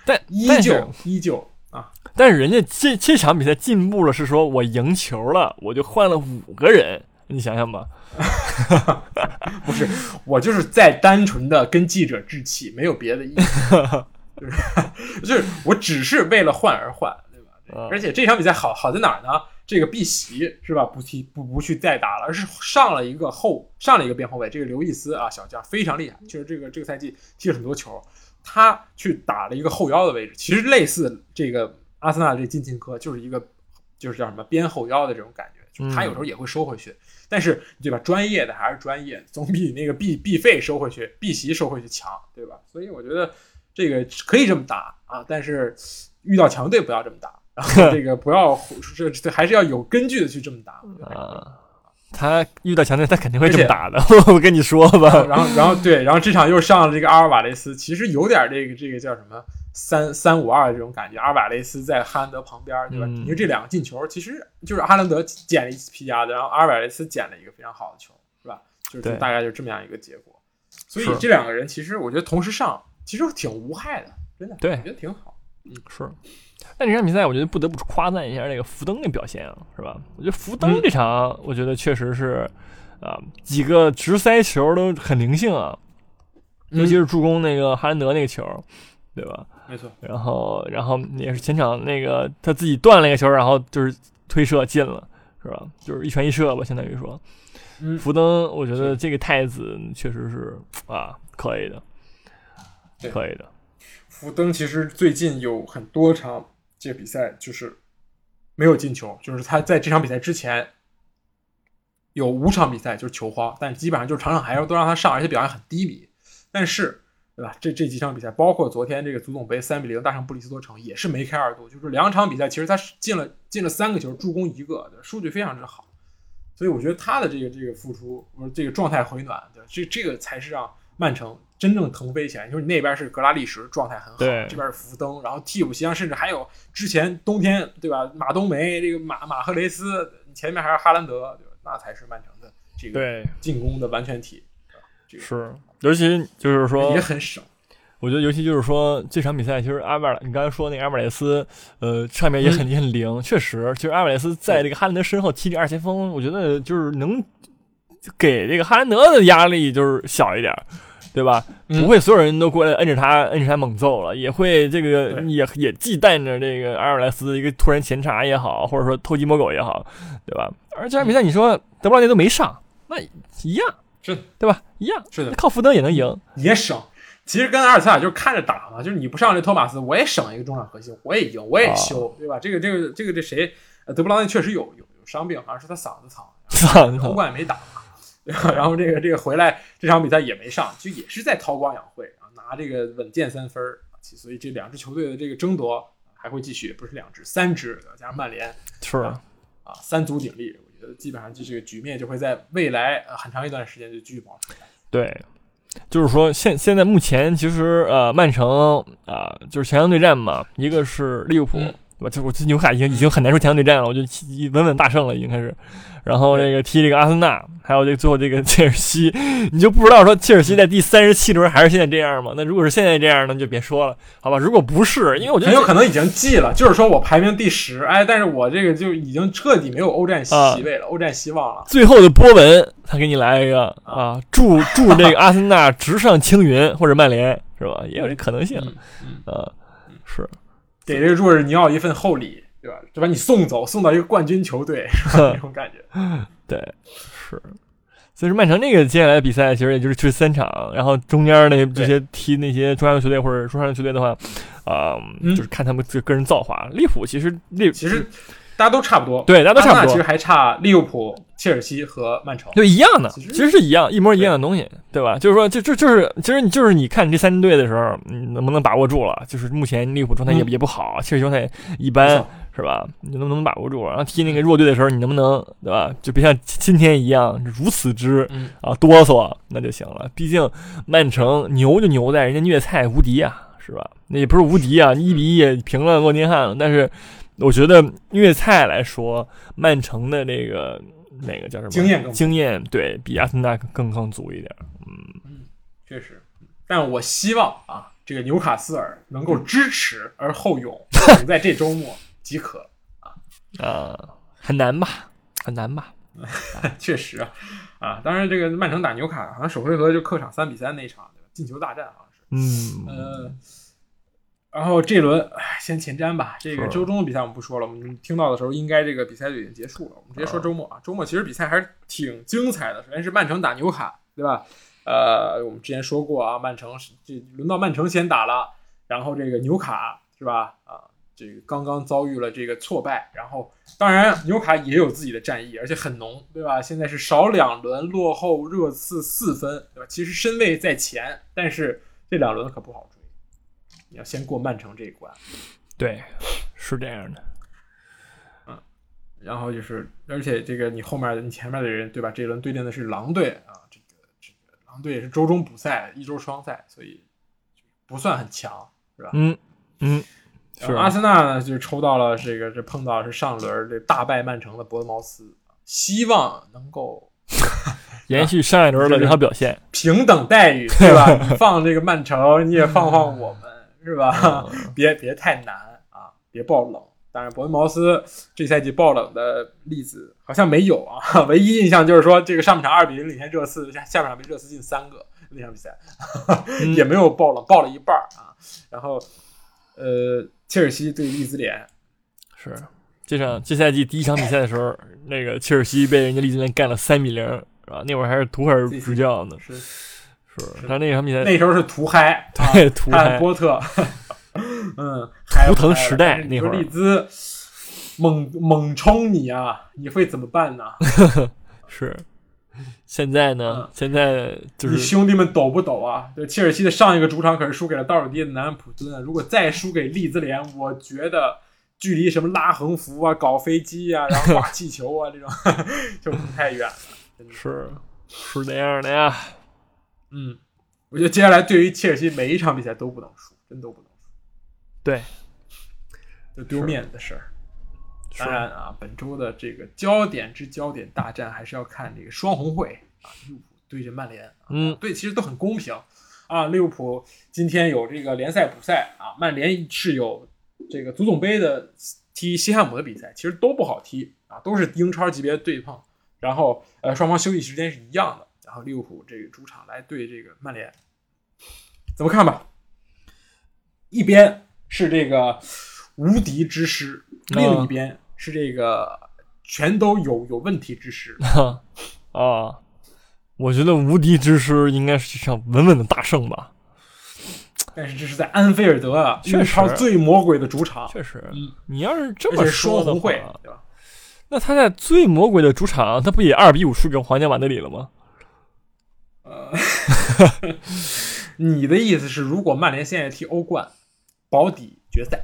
但 依旧依旧。啊！但是人家这这场比赛进步了，是说我赢球了，我就换了五个人，你想想吧。不是，我就是在单纯的跟记者置气，没有别的意思。就 是就是，我只是为了换而换，对吧？而且这场比赛好好在哪儿呢？这个碧玺是吧？不踢不不去再打了，而是上了一个后上了一个边后卫，这个刘易斯啊，小将非常厉害，就是这个这个赛季踢了很多球。他去打了一个后腰的位置，其实类似这个阿森纳这金琴科，就是一个就是叫什么边后腰的这种感觉，就是他有时候也会收回去，但是对吧？专业的还是专业，总比那个必必费收回去、必席收回去强，对吧？所以我觉得这个可以这么打啊，但是遇到强队不要这么打，然后 这个不要这这还是要有根据的去这么打啊。他遇到强队，他肯定会这么打的。我跟你说吧，然后，然后对，然后这场又上了这个阿尔瓦雷斯，其实有点这个这个叫什么三三五二这种感觉。阿尔瓦雷斯在哈兰德旁边，对吧？因为这两个进球，其实就是哈兰德捡了一次皮夹子，然后阿尔瓦雷斯捡了一个非常好的球，是吧？就是大概就这么样一个结果。所以这两个人其实我觉得同时上，其实挺无害的，真的，对，我觉得挺好。嗯是。但这场比赛，我觉得不得不夸赞一下那个福登的表现啊，是吧？我觉得福登这场，我觉得确实是，啊，几个直塞球都很灵性啊，尤其是助攻那个哈兰德那个球，对吧？没错。然后，然后也是前场那个他自己断了一个球，然后就是推射进了，是吧？就是一传一射吧，相当于说。嗯福登，我觉得这个太子确实是啊，可以的，可以的。福登其实最近有很多场。这个比赛就是没有进球，就是他在这场比赛之前有五场比赛就是球荒，但基本上就是场场还要都让他上，而且表现很低迷。但是，对吧？这这几场比赛，包括昨天这个足总杯三比零大胜布里斯托城，也是梅开二度。就是两场比赛，其实他进了进了三个球，助攻一个，数据非常之好。所以我觉得他的这个这个付出，我说这个状态回暖，对这这个才是让曼城。真正腾飞起来，就是你那边是格拉利什状态很好，这边是福登，然后替补席上甚至还有之前冬天对吧？马冬梅这个马马赫雷斯，前面还是哈兰德，对吧？那才是曼城的这个进攻的完全体。这是，尤其就是说也很少。我觉得尤其就是说这场比赛，其实阿尔，你刚才说那个阿瓦雷斯，呃，上面也很也很灵，确实，其实阿瓦雷斯在这个哈兰德身后踢这二前锋，我觉得就是能给这个哈兰德的压力就是小一点。对吧？不会所有人都过来摁着他，摁着他猛揍了，也会这个也也忌惮着这个阿尔莱斯一个突然前插也好，或者说偷鸡摸狗也好，对吧？而这场比赛你说德布劳内都没上，那一样是，对吧？一样是的，靠福登也能赢，也省。其实跟阿尔萨就是看着打嘛，就是你不上这托马斯，我也省一个中场核心，我也赢，我也修，对吧？这个这个这个这谁？德布劳内确实有有有伤病，好像是他嗓子疼，嗓子欧冠没打。然后这个这个回来这场比赛也没上，就也是在韬光养晦啊，拿这个稳健三分儿。所以这两支球队的这个争夺还会继续，不是两支，三支，加上曼联是啊，三足鼎立，基本上就这个局面就会在未来很长一段时间就继续保持。对，就是说现现在目前其实呃曼城啊就是强强对战嘛，一个是利物浦。我就我这纽卡已经已经很难说强强对战了，我就稳稳大胜了，已经开始。然后这个踢这个阿森纳，还有这最后这个 切尔西，你就不知道说切尔西在第三十七轮还是现在这样吗？那如果是现在这样，那就别说了，好吧？如果不是，因为我觉得很有可能已经记了，就是说我排名第十，哎，但是我这个就已经彻底没有欧战席位了，欧战希望了。最后的波纹，他给你来一个啊，祝祝这个阿森纳直上青云，或者曼联是吧？也有这可能性，啊，是。给这个若日尼奥一份厚礼，对吧？就把你送走，送到一个冠军球队，那种感觉。对，是。所以说，曼城这个接下来的比赛，其实也就是去三场，然后中间那这些踢那些中下游球队或者中上游球队的话，啊，就是看他们个个人造化。利物浦其实利其实大家都差不多，对，大家都差不多。其实还差利物浦。切尔西和曼城对一样的，其实是一样，一模一样的东西，对吧？就是说，就就就是，其实你就是你看这三支队的时候，你能不能把握住了？就是目前利物浦状态也也不好，切尔西状态一般，是吧？你能不能把握住？然后踢那个弱队的时候，你能不能，对吧？就别像今天一样如此之啊哆嗦，那就行了。毕竟曼城牛就牛在人家虐菜无敌啊，是吧？那也不是无敌啊，一比一平了诺丁汉，但是我觉得虐菜来说，曼城的那个。那个叫什么？经验更经验对比阿森纳更更足一点。嗯嗯，确实。但我希望啊，这个纽卡斯尔能够支持而后勇，能 在这周末即可啊。呃，很难吧？很难吧？确实啊。啊，当然，这个曼城打纽卡，好像首回合就客场三比三那一场，对吧？进球大战好像是。嗯。呃。然后这轮先前瞻吧，这个周中的比赛我们不说了。我们听到的时候，应该这个比赛就已经结束了。我们直接说周末啊，周末其实比赛还是挺精彩的。首先是曼城打纽卡，对吧？呃，我们之前说过啊，曼城是这轮到曼城先打了，然后这个纽卡是吧？啊，这个刚刚遭遇了这个挫败，然后当然纽卡也有自己的战役，而且很浓，对吧？现在是少两轮落后热刺四分，对吧？其实身位在前，但是这两轮可不好。你要先过曼城这一关，对，是这样的，嗯，然后就是，而且这个你后面你前面的人，对吧？这一轮对阵的是狼队啊，这个这个狼队也是周中补赛，一周双赛，所以不算很强，是吧？嗯嗯，是阿森纳呢，就抽到了这个，这碰到是上轮这大败曼城的博德茅斯，希望能够 延续上一轮的这好表现，平等待遇，对吧？你放这个曼城，你也放放我们。是吧？别别太难啊，别爆冷。当然，伯恩茅斯这赛季爆冷的例子好像没有啊，唯一印象就是说这个上半场二比零领先热刺，下下半场被热刺进三个那场比赛 也没有爆冷，爆了一半啊。然后呃，切尔西对利兹联是这场这赛季第一场比赛的时候，那个切尔西被人家利兹联干了三比零，是吧？那会儿还是图赫尔执教呢，是是，他那场比赛那时候是图嗨，对图嗨波特。嗯，图腾时代那会儿，利兹猛猛冲你啊！你会怎么办呢？是，现在呢？现在就是你兄弟们抖不抖啊？对，切尔西的上一个主场可是输给了倒数第一的南安普敦啊！如果再输给利兹联，我觉得距离什么拉横幅啊、搞飞机啊、然后挂气球啊这种就不太远了。是，是那样的呀。嗯，我觉得接下来对于切尔西每一场比赛都不能输，真都不能输。对，就丢面子的事儿。当然啊，本周的这个焦点之焦点大战还是要看这个双红会啊，利物浦对阵曼联。嗯，对，其实都很公平啊。利物浦今天有这个联赛补赛啊，曼联是有这个足总杯的踢西汉姆的比赛，其实都不好踢啊，都是英超级别对碰。然后呃，双方休息时间是一样的。然后利物浦这个主场来对这个曼联，怎么看吧？一边。是这个无敌之师，另一边是这个全都有有问题之师啊！我觉得无敌之师应该是一场稳稳的大胜吧。但是这是在安菲尔德啊，英超最魔鬼的主场。确实，你要是这么说的话，对吧？那他在最魔鬼的主场，他不也二比五输给皇家马德里了吗？呃，你的意思是，如果曼联现在踢欧冠？保底决赛，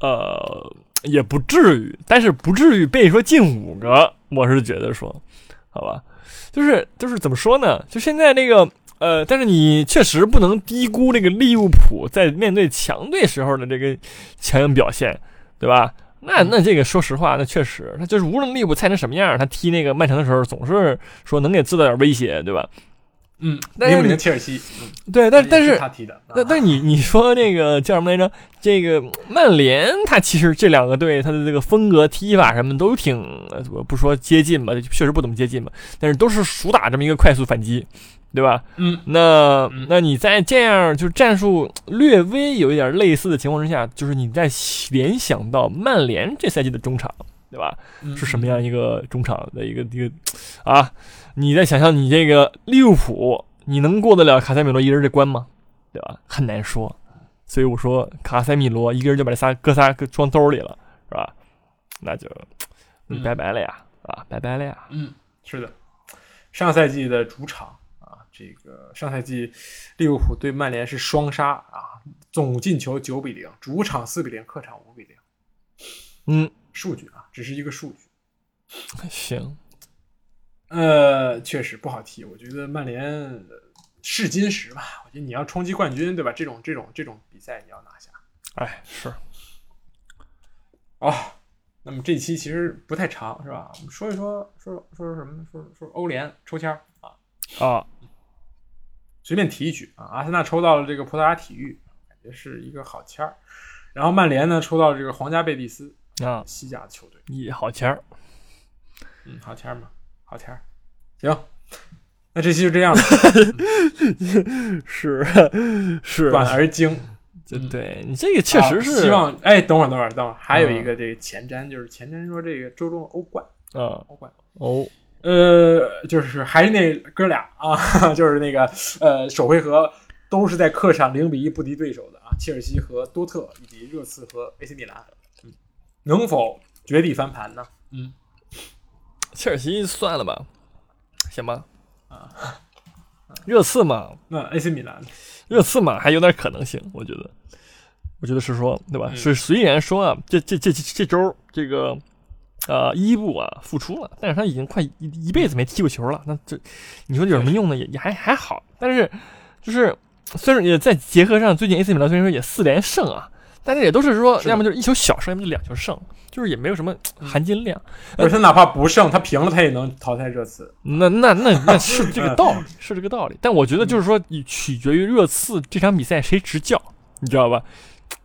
呃，也不至于，但是不至于被说进五个，我是觉得说，好吧，就是就是怎么说呢？就现在这个，呃，但是你确实不能低估这个利物浦在面对强队时候的这个强硬表现，对吧？那那这个说实话，那确实，他就是无论利物浦菜成什么样，他踢那个曼城的时候，总是说能给制造点威胁，对吧？嗯，但是切尔西，对，但但是他踢的，但但你你说那个叫什么来着？这个曼联，他其实这两个队他的这个风格、踢法什么都挺，我不说接近吧，确实不怎么接近吧，但是都是主打这么一个快速反击，对吧？嗯，那那你在这样就是战术略微有一点类似的情况之下，就是你在联想到曼联这赛季的中场，对吧？是什么样一个中场的一个一个啊？你在想象你这个利物浦，你能过得了卡塞米罗一人这关吗？对吧？很难说。所以我说卡塞米罗一个人就把这仨哥仨装兜里了，是吧？那就拜拜了呀，啊，拜拜了呀。嗯，是的。上赛季的主场啊，这个上赛季利物浦对曼联是双杀啊，总进球九比零，主场四比零，客场五比零。嗯，数据啊，只是一个数据。行。呃，确实不好踢。我觉得曼联试金石吧。我觉得你要冲击冠军，对吧？这种这种这种比赛你要拿下。哎，是。哦，那么这期其实不太长，是吧？我们说一说，说说说什么呢？说说欧联抽签啊啊！随便提一句啊，阿森纳抽到了这个葡萄牙体育，感觉是一个好签儿。然后曼联呢抽到这个皇家贝蒂斯啊，西甲的球队，一好签儿。嗯，好签儿嘛。好天儿，行，那这期就这样了。是 是，短而精。对你这个确实是。希望哎，等会儿等会儿等会儿，还有一个这个前瞻，就是前瞻说这个周中欧冠啊，欧冠哦，呃，就是还是那哥俩啊，就是那个呃，首回合都是在客场零比一不敌对手的啊，切尔西和多特以及热刺和 AC 米兰，嗯，能否绝地翻盘呢？嗯。切尔西算了吧，行吧，啊，热刺嘛，那 AC 米兰，热刺嘛还有点可能性，我觉得，我觉得是说，对吧？是虽然说啊，这这这这周这个呃伊布啊复出了，但是他已经快一一辈子没踢过球了，那这你说有什么用呢？也也还还好，但是就是虽然也在结合上，最近 AC 米兰虽然说也四连胜啊。但是也都是说，要么就是一球小胜，要么就两球胜，就是也没有什么含金量。而他哪怕不胜，他平了他也能淘汰热刺。那那那那 是这个道理，是这个道理。但我觉得就是说，取决于热刺这场比赛谁执教，你知道吧？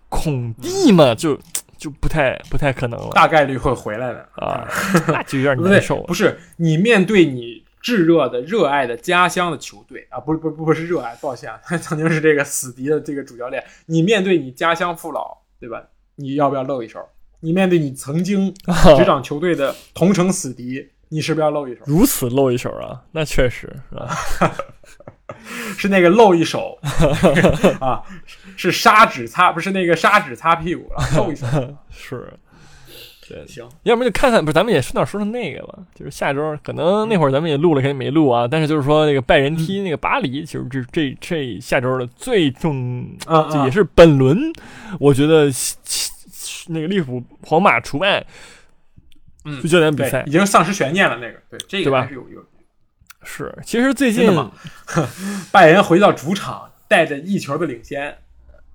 孔蒂嘛，就就不太不太可能了大概率会回来的啊，那就有点难受，了。不是你面对你炙热的、热爱的家乡的球队啊，不是不是不是热爱，抱歉啊，他 曾经是这个死敌的这个主教练。你面对你家乡父老，对吧？你要不要露一手？你面对你曾经执掌球队的同城死敌，你是不是要露一手？如此露一手啊，那确实是吧？是那个露一手 啊，是砂纸擦，不是那个砂纸擦屁股了，露一手。是，对，行，要不然就看看，不是，咱们也顺道说说那个吧。就是下周可能那会儿咱们也录了，肯定没录啊。但是就是说那个拜仁踢那个巴黎，其实这这这下周的最重，啊这也是本轮，我觉得那个利物浦、皇马除外，嗯最焦点比赛，已经丧失悬念了。那个，对这个还是有有。是。其实最近 拜仁回到主场，带着一球的领先，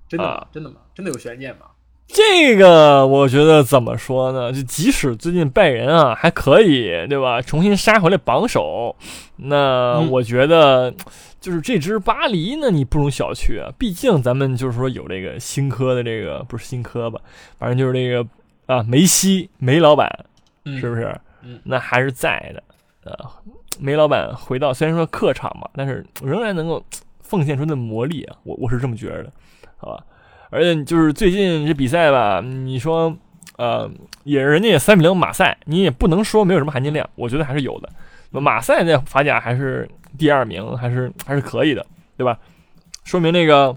真的吗？啊真的吗？真的有悬念吗？这个我觉得怎么说呢？就即使最近拜仁啊还可以，对吧？重新杀回来榜首，那嗯我觉得就是这支巴黎呢，你不容小觑啊。毕竟咱们就是说有这个新科的这个不是新科吧，反正就是这个啊梅西梅老板嗯是不是？嗯那还是在的。呃，梅老板回到虽然说客场嘛，但是仍然能够奉献出的魔力啊，我我是这么觉得的，好吧？而且就是最近这比赛吧，你说呃，也人家也三比零马赛，你也不能说没有什么含金量，我觉得还是有的。那马赛在法甲还是第二名，还是还是可以的，对吧？说明那个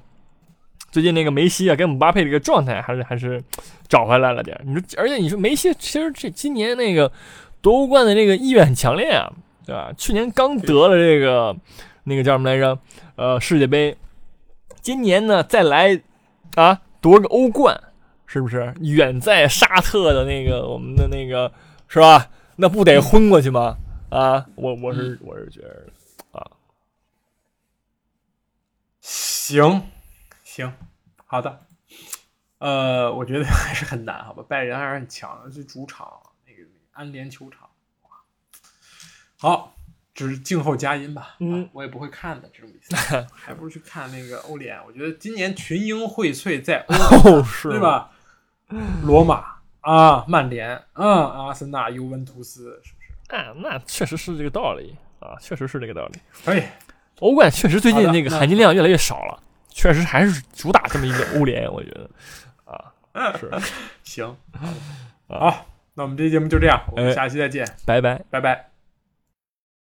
最近那个梅西啊，跟姆巴佩这个状态还是还是找回来了点。你说，而且你说梅西其实这今年那个夺冠的这个意愿很强烈啊，对吧？去年刚得了这个那个叫什么来着？呃，世界杯，今年呢再来啊夺个欧冠，是不是？远在沙特的那个我们的那个是吧？那不得昏过去吗？啊，我我是我是觉得啊行，行，好的。呃，我觉得还是很难，好吧？拜仁还是很强的，这主场那个安联球场，哇，好，只是静候佳音吧。嗯啊我也不会看的这种比赛，还不如去看那个欧联。我觉得今年群英荟萃在欧 联，哦，是对？吧？罗马啊，曼联，嗯，阿森纳、尤文图斯，是不是？啊，那确实是这个道理啊，确实是这个道理。可以，欧冠确实最近那个含金量越来越少了，确实还是主打这么一个欧联，我觉得啊，是，行，啊好，那我们这期节目就这样，我们哎下期再见，拜拜。拜拜。